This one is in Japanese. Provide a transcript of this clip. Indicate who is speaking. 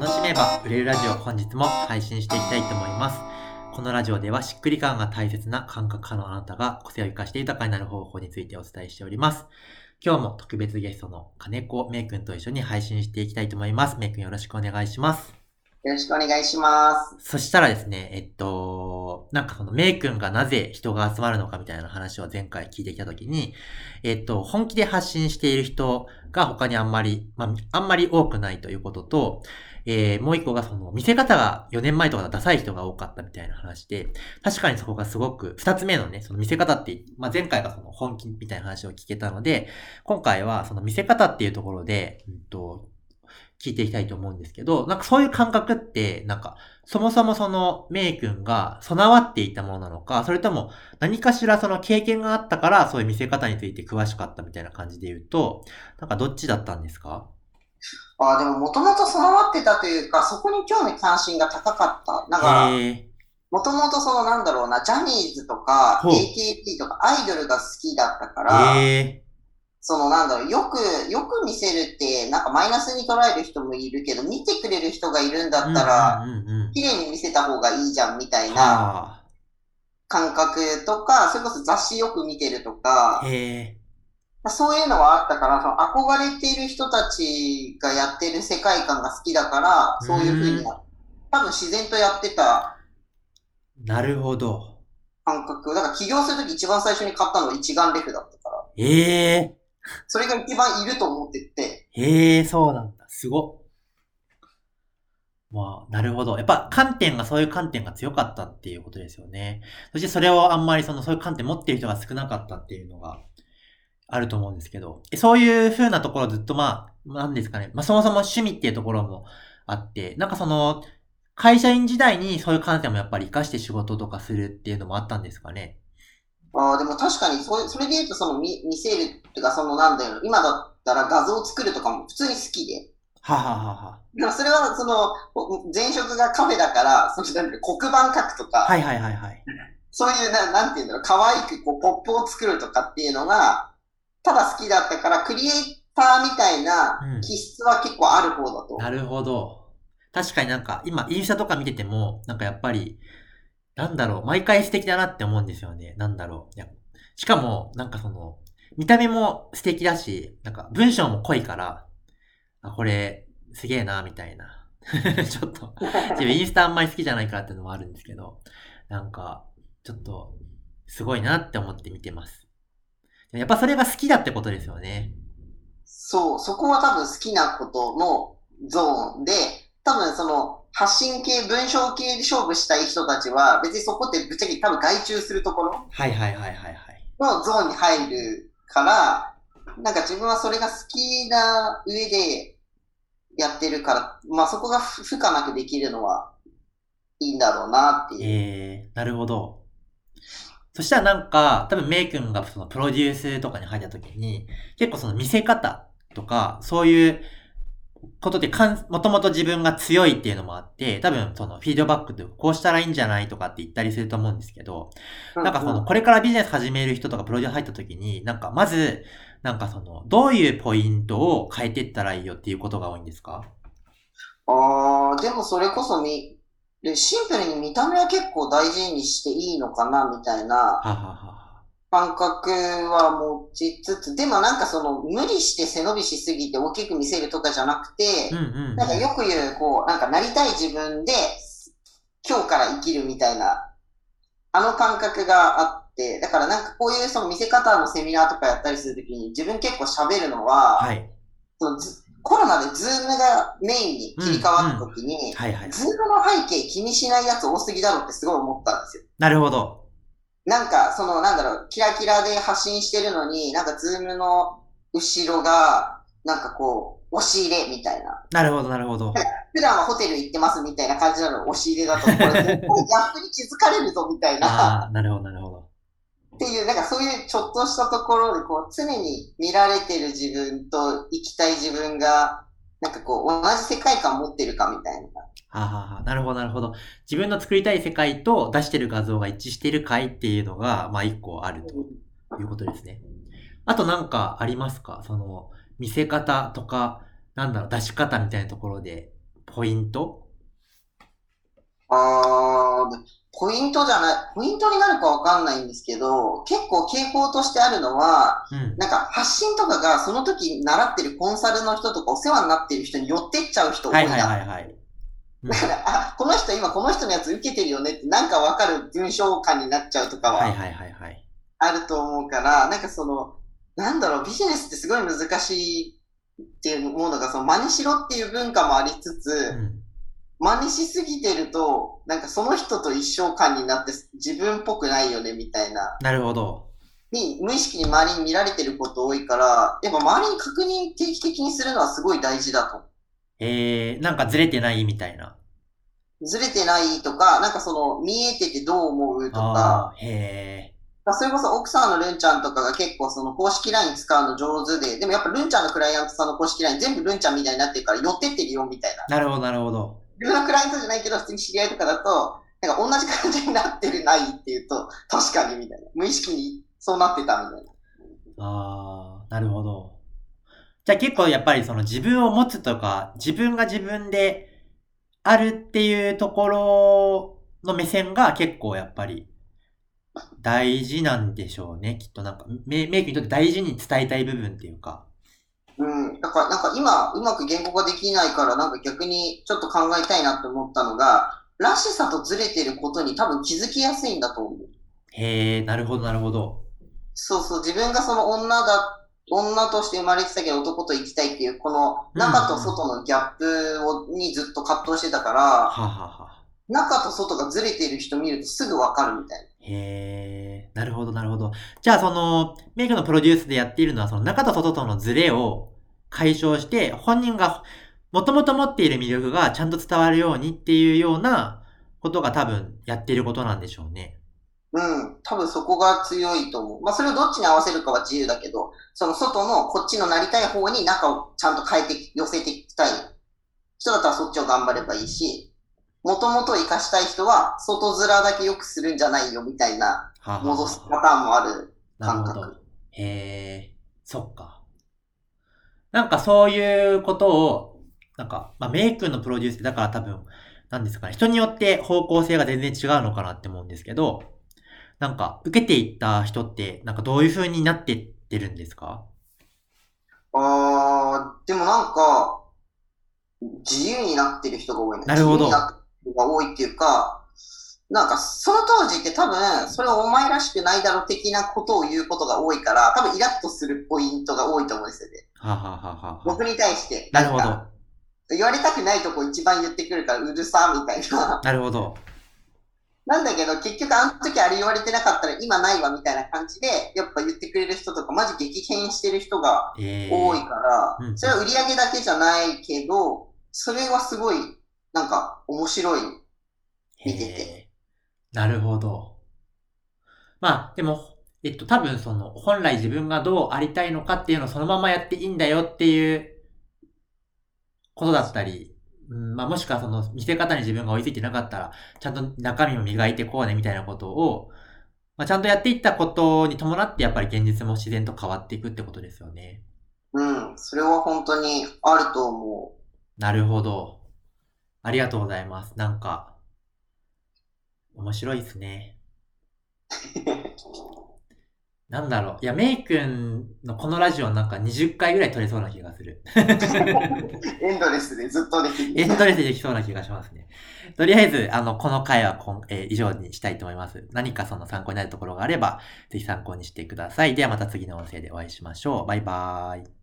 Speaker 1: 楽しめば売れるラジオ本日も配信していきたいと思います。このラジオではしっくり感が大切な感覚派のあなたが個性を生かして豊かになる方法についてお伝えしております。今日も特別ゲストの金子めいくんと一緒に配信していきたいと思います。めいくんよろしくお願いします。
Speaker 2: よろしくお願いします。
Speaker 1: そしたらですね、えっと、なんかそのメイ君がなぜ人が集まるのかみたいな話を前回聞いてきたときに、えっと、本気で発信している人が他にあんまり、まあ、あんまり多くないということと、えー、もう一個がその、見せ方が4年前とかだダサい人が多かったみたいな話で、確かにそこがすごく、二つ目のね、その見せ方って、まあ、前回がその本気みたいな話を聞けたので、今回はその見せ方っていうところで、うんと、聞いていきたいと思うんですけど、なんかそういう感覚って、なんか、そもそもその、メイ君が備わっていたものなのか、それとも何かしらその経験があったから、そういう見せ方について詳しかったみたいな感じで言うと、なんかどっちだったんですか？
Speaker 2: ああ、でももともと備わってたというか、そこに興味関心が高かった。なんか、もともとそのなんだろうな、ジャニーズとか、AKB とかアイドルが好きだったから、そのなんだろう、よく、よく見せるって、なんかマイナスに捉える人もいるけど、見てくれる人がいるんだったら、綺麗に見せた方がいいじゃんみたいな感覚とか、それこそ雑誌よく見てるとか、そういうのはあったから、その憧れている人たちがやってる世界観が好きだから、そういうふうに、多分自然とやってた。
Speaker 1: なるほど。
Speaker 2: 感覚。だから起業するとき一番最初に買ったのは一眼レフだったから。
Speaker 1: ええー
Speaker 2: それが一番いると思ってて。
Speaker 1: へえ、そうなんだ。すご。まあ、なるほど。やっぱ観点がそういう観点が強かったっていうことですよね。そしてそれをあんまりそのそういう観点持ってる人が少なかったっていうのがあると思うんですけど、そういう風なところずっとまあ、なんですかね。まあそもそも趣味っていうところもあって、なんかその、会社員時代にそういう観点もやっぱり活かして仕事とかするっていうのもあったんですかね。
Speaker 2: ああ、でも確かにそ、それで言うと、その見、見せるっていうか、そのなんだよ、今だったら画像を作るとかも普通に好きで。
Speaker 1: はははは。
Speaker 2: でもそれは、その、前職がカフェだから、そのなん黒板書くとか。
Speaker 1: はいはいはいはい。
Speaker 2: そういう、ななんていうんだろう、可愛くこうポップを作るとかっていうのが、ただ好きだったから、クリエイターみたいな気質は結構ある方だと、
Speaker 1: うん、なるほど。確かになんか、今、インスタとか見てても、なんかやっぱり、なんだろう、毎回素敵だなって思うんですよね。なんだろう。いやしかも、なんかその、見た目も素敵だし、なんか文章も濃いから、あ、これ、すげえな、みたいな。ちょっと、自分インスタあんまり好きじゃないからっていうのもあるんですけど、なんか、ちょっと、すごいなって思って見てます。やっぱそれが好きだってことですよね。
Speaker 2: そう、そこは多分好きなことのゾーンで、多分その、発信系、文章系で勝負したい人たちは、別にそこってぶっちゃけ多分外注するところ
Speaker 1: はいはいはいはいはい。
Speaker 2: のゾーンに入るから、なんか自分はそれが好きな上でやってるから、まあそこが不可なくできるのはいいんだろうなっていう。
Speaker 1: えー、なるほど。そしたらなんか、多分メイ君がそのプロデュースとかに入った時に、結構その見せ方とか、そういうことでかん、もともと自分が強いっていうのもあって、多分そのフィードバックでこうしたらいいんじゃないとかって言ったりすると思うんですけど、なんかその、これからビジネス始める人とかプロデュース入った時に、なんかまず、なんかその、どういうポイントを変えていったらいいよっていうことが多いんですか？
Speaker 2: ああ、でもそれこそみ、シンプルに見た目は結構大事にしていいのかなみたいな。感覚は持ちつつ、でもなんかその無理して背伸びしすぎて大きく見せるとかじゃなくて、なんかよく言う、こう、なんかなりたい自分で今日から生きるみたいな、あの感覚があって、だからなんかこういうその見せ方のセミナーとかやったりするときに自分結構喋るのは、はい、そのコロナでズームがメインに切り替わったときに、ズームの背景気にしないやつ多すぎだろってすごい思ったんですよ。
Speaker 1: なるほど。
Speaker 2: なんか、その、なんだろう、キラキラで発信してるのに、なんか、ズームの後ろが、なんかこう、押し入れみたいな。
Speaker 1: なるほど、なるほど。
Speaker 2: 普段はホテル行ってますみたいな感じなの押し入れだと、これ、逆に気づかれるぞみたいな。
Speaker 1: ああ、なるほど、なるほど。
Speaker 2: っていう、なんかそういうちょっとしたところで、こう、常に見られてる自分と生きたい自分が、なんかこう、同じ世界観持ってるかみたいな。
Speaker 1: はははなるほど、なるほど。自分の作りたい世界と出してる画像が一致してるかいっていうのが、まあ一個あるということですね。あとなんかありますか？その、見せ方とか、なんだろう、出し方みたいなところで、ポイント？
Speaker 2: あー、ポイントじゃない、ポイントになるかわかんないんですけど、結構傾向としてあるのは、うん、なんか発信とかがその時習ってるコンサルの人とかお世話になってる人に寄ってっちゃう人多いな。はいはいはいはい。だから、あ、この人今この人のやつ受けてるよねってなんかわかる文章感になっちゃうとかは、はいはいはいはい。あると思うから、なんかその、なんだろう、ビジネスってすごい難しいっていうものが、その真似しろっていう文化もありつつ、うん真似しすぎてると、なんかその人と一生感になって自分っぽくないよね、みたいな。
Speaker 1: なるほど。
Speaker 2: に、無意識に周りに見られてること多いから、やっぱ周りに確認定期的にするのはすごい大事だと。
Speaker 1: えー、なんかずれてないみたいな。
Speaker 2: ずれてないとか、なんかその、見えててどう思うとか。へー。それこそ奥さんのルンちゃんとかが結構その公式 LINE 使うの上手で、でもやっぱルンちゃんのクライアントさんの公式 LINE 全部ルンちゃんみたいになってるから寄ってってるよみたい
Speaker 1: な。なるほど、なるほど。
Speaker 2: 自分のクライアントじゃないけど、普通に知り合いとかだと、なんか同じ感じになってるないっていうと、確かにみたいな。無意識にそうなってたみたいな。
Speaker 1: ああ、なるほど。じゃあ結構やっぱりその自分を持つとか、自分が自分であるっていうところの目線が結構やっぱり 大事なんでしょうね。きっとなんかメイクにとって大事に伝えたい部分っていうか。
Speaker 2: うん。だから、なんか今、うまく言語化できないから、なんか逆にちょっと考えたいなって思ったのが、らしさとずれてることに多分気づきやすいんだと思う。
Speaker 1: へえ、なるほど、なるほど。
Speaker 2: そうそう、自分がその女だ、女として生まれてたけど男と生きたいっていう、この中と外のギャップを、にずっと葛藤してたから、ははは中と外がずれてる人見るとすぐわかるみたいな。
Speaker 1: へえ、なるほど、なるほど。じゃあ、その、メイクのプロデュースでやっているのは、その中と外とのズレを解消して、本人がもともと持っている魅力がちゃんと伝わるようにっていうようなことが多分やっていることなんでしょうね。
Speaker 2: うん。多分そこが強いと思う。まあそれをどっちに合わせるかは自由だけど、その外のこっちのなりたい方に中をちゃんと変えて、寄せていきたい人だったらそっちを頑張ればいいし、もともと活かしたい人は外面だけ良くするんじゃないよみたいな戻すパターンもある感覚。
Speaker 1: なるほど。へえ、そっか。なんかそういうことを、なんか、まあ、メイクのプロデュースだから多分、なんですかね、人によって方向性が全然違うのかなって思うんですけど、なんか、受けていった人って、なんかどういう風になってってるんですか？
Speaker 2: あー、でもなんか、自由になってる人が多いね。
Speaker 1: なるほど。自由に
Speaker 2: なが多いっていうか、なんか、その当時って多分、それお前らしくないだろ的なことを言うことが多いから、多分イラッとするポイントが多いと思うんですよね。はははは僕に対して。
Speaker 1: なるほど。
Speaker 2: 言われたくないとこ一番言ってくるから、うるさ、みたいな。
Speaker 1: なるほど。
Speaker 2: なんだけど、結局あの時あれ言われてなかったら今ないわみたいな感じで、やっぱ言ってくれる人とか、マジ激変してる人が多いから、えーうん、それは売り上げだけじゃないけど、それはすごい、なんか面白い。見てて。
Speaker 1: なるほど。まあ、でも、えっと、多分その、本来自分がどうありたいのかっていうのをそのままやっていいんだよっていうことだったり、うん、まあもしくはその見せ方に自分が追いついてなかったら、ちゃんと中身を磨いてこうねみたいなことを、まあちゃんとやっていったことに伴ってやっぱり現実も自然と変わっていくってことですよね。
Speaker 2: うん、それは本当にあると思
Speaker 1: う。なるほど。ありがとうございます。なんか、面白いですね。なんだろう。いや、メイ君のこのラジオなんか20回ぐらい撮れそうな気がする。
Speaker 2: エンドレスでずっとでき
Speaker 1: る。エンドレスでできそうな気がしますね。とりあえず、あの、この回はこん、えー、以上にしたいと思います。何かその参考になるところがあれば、ぜひ参考にしてください。ではまた次の音声でお会いしましょう。バイバーイ。